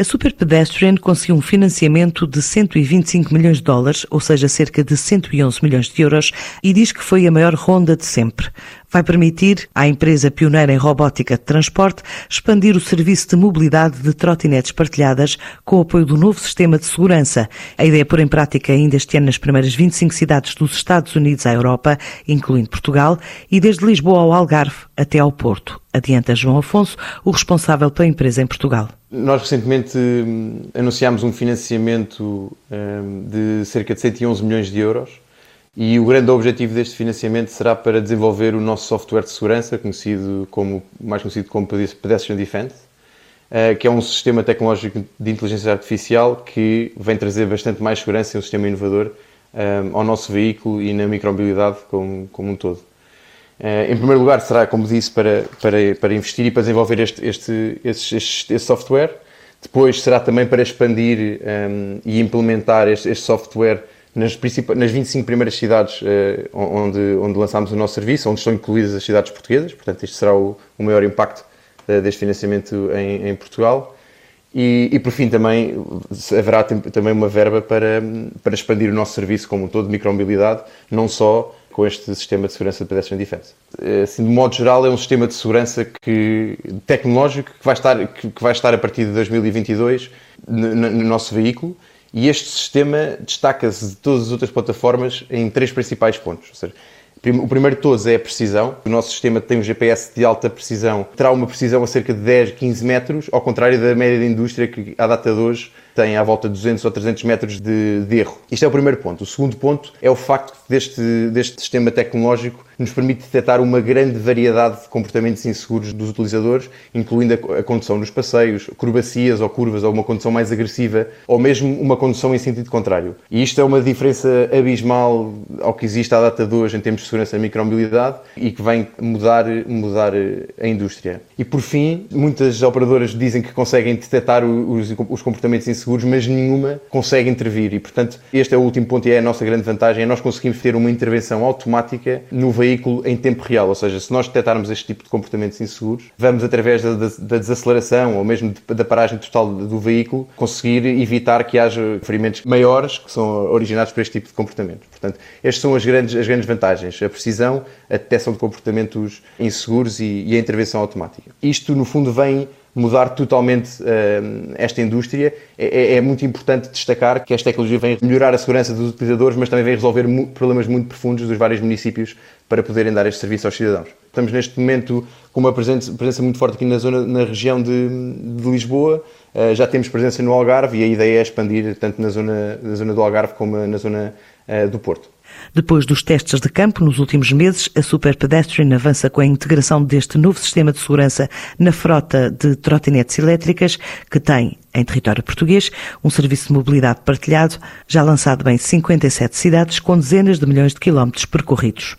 A Super Pedestrian conseguiu um financiamento de 125 milhões de dólares, ou seja, cerca de 111 milhões de euros, e diz que foi a maior ronda de sempre. Vai permitir à empresa pioneira em robótica de transporte expandir o serviço de mobilidade de trotinetes partilhadas com o apoio do novo sistema de segurança. A ideia é pôr em prática ainda este ano nas primeiras 25 cidades dos Estados Unidos à Europa, incluindo Portugal, e desde Lisboa ao Algarve até ao Porto. Adianta João Afonso, o responsável pela empresa em Portugal. Nós recentemente hum, anunciámos um financiamento hum, de cerca de 111 milhões de euros e o grande objetivo deste financiamento será para desenvolver o nosso software de segurança, conhecido como, mais conhecido como Pedestrian Defense, eh, que é um sistema tecnológico de inteligência artificial que vem trazer bastante mais segurança e um sistema inovador hum, ao nosso veículo e na micromobilidade como, como um todo. Eh, em primeiro lugar, será, como disse, para, para, para investir e para desenvolver este, este, este, este, este software. Depois será também para expandir um, ehm, e implementar este, este software nas, nas 25 primeiras cidades uh, onde, onde lançámos o nosso serviço, onde estão incluídas as cidades portuguesas. Portanto, este será o, o maior impacto uh, deste financiamento em, em Portugal. E, e, por fim também haverá também uma verba para, para expandir o nosso serviço como um todo de micromobilidade, não só com este sistema de segurança de pedestrian defense. Assim, de modo geral, é um sistema de segurança que, tecnológico que vai, estar, que, que vai estar a partir de 2022 no, no nosso veículo e este sistema destaca-se de todas as outras plataformas em três principais pontos. Seja, o primeiro de todos é a precisão. O nosso sistema tem um GPS de alta precisão, terá uma precisão a cerca de 10, 15 metros, ao contrário da média da indústria que, à data de hoje, tem à volta de 200 ou 300 metros de, de erro. Isto é o primeiro ponto. O segundo ponto é o facto deste, deste sistema tecnológico nos permite detectar uma grande variedade de comportamentos inseguros dos utilizadores, incluindo a condução nos passeios, curvacias ou curvas, ou uma condução mais agressiva, ou mesmo uma condução em sentido contrário. E isto é uma diferença abismal ao que existe à data de hoje em termos de segurança e micromobilidade e que vem mudar, mudar a indústria. E por fim, muitas operadoras dizem que conseguem detectar os, os comportamentos inseguros, mas nenhuma consegue intervir. E, portanto, este é o último ponto e é a nossa grande vantagem, é nós conseguimos ter uma intervenção automática no veículo em tempo real, ou seja, se nós detectarmos este tipo de comportamentos inseguros, vamos através da, da, da desaceleração ou mesmo da paragem total do veículo conseguir evitar que haja ferimentos maiores que são originados por este tipo de comportamentos. Portanto, estas são as grandes, as grandes vantagens, a precisão, a detecção de comportamentos inseguros e, e a intervenção automática. Isto, no fundo, vem mudar totalmente uh, esta indústria. É, é, é, muito importante destacar que esta tecnologia vem melhorar a segurança dos utilizadores, mas também vem resolver problemas muito profundos dos vários municípios para poderem dar este serviço aos cidadãos. Estamos neste momento com uma presença, presença muito forte aqui na, zona, na região de, de Lisboa, uh, já temos presença no Algarve e a ideia é expandir tanto na zona, na zona do Algarve como na zona uh, do Porto. Depois dos testes de campo nos últimos meses, a Super Pedestrian avança com a integração deste novo sistema de segurança na frota de trotinetes elétricas, que tem, em território português, um serviço de mobilidade partilhado, já lançado em 57 cidades, com dezenas de milhões de quilómetros percorridos.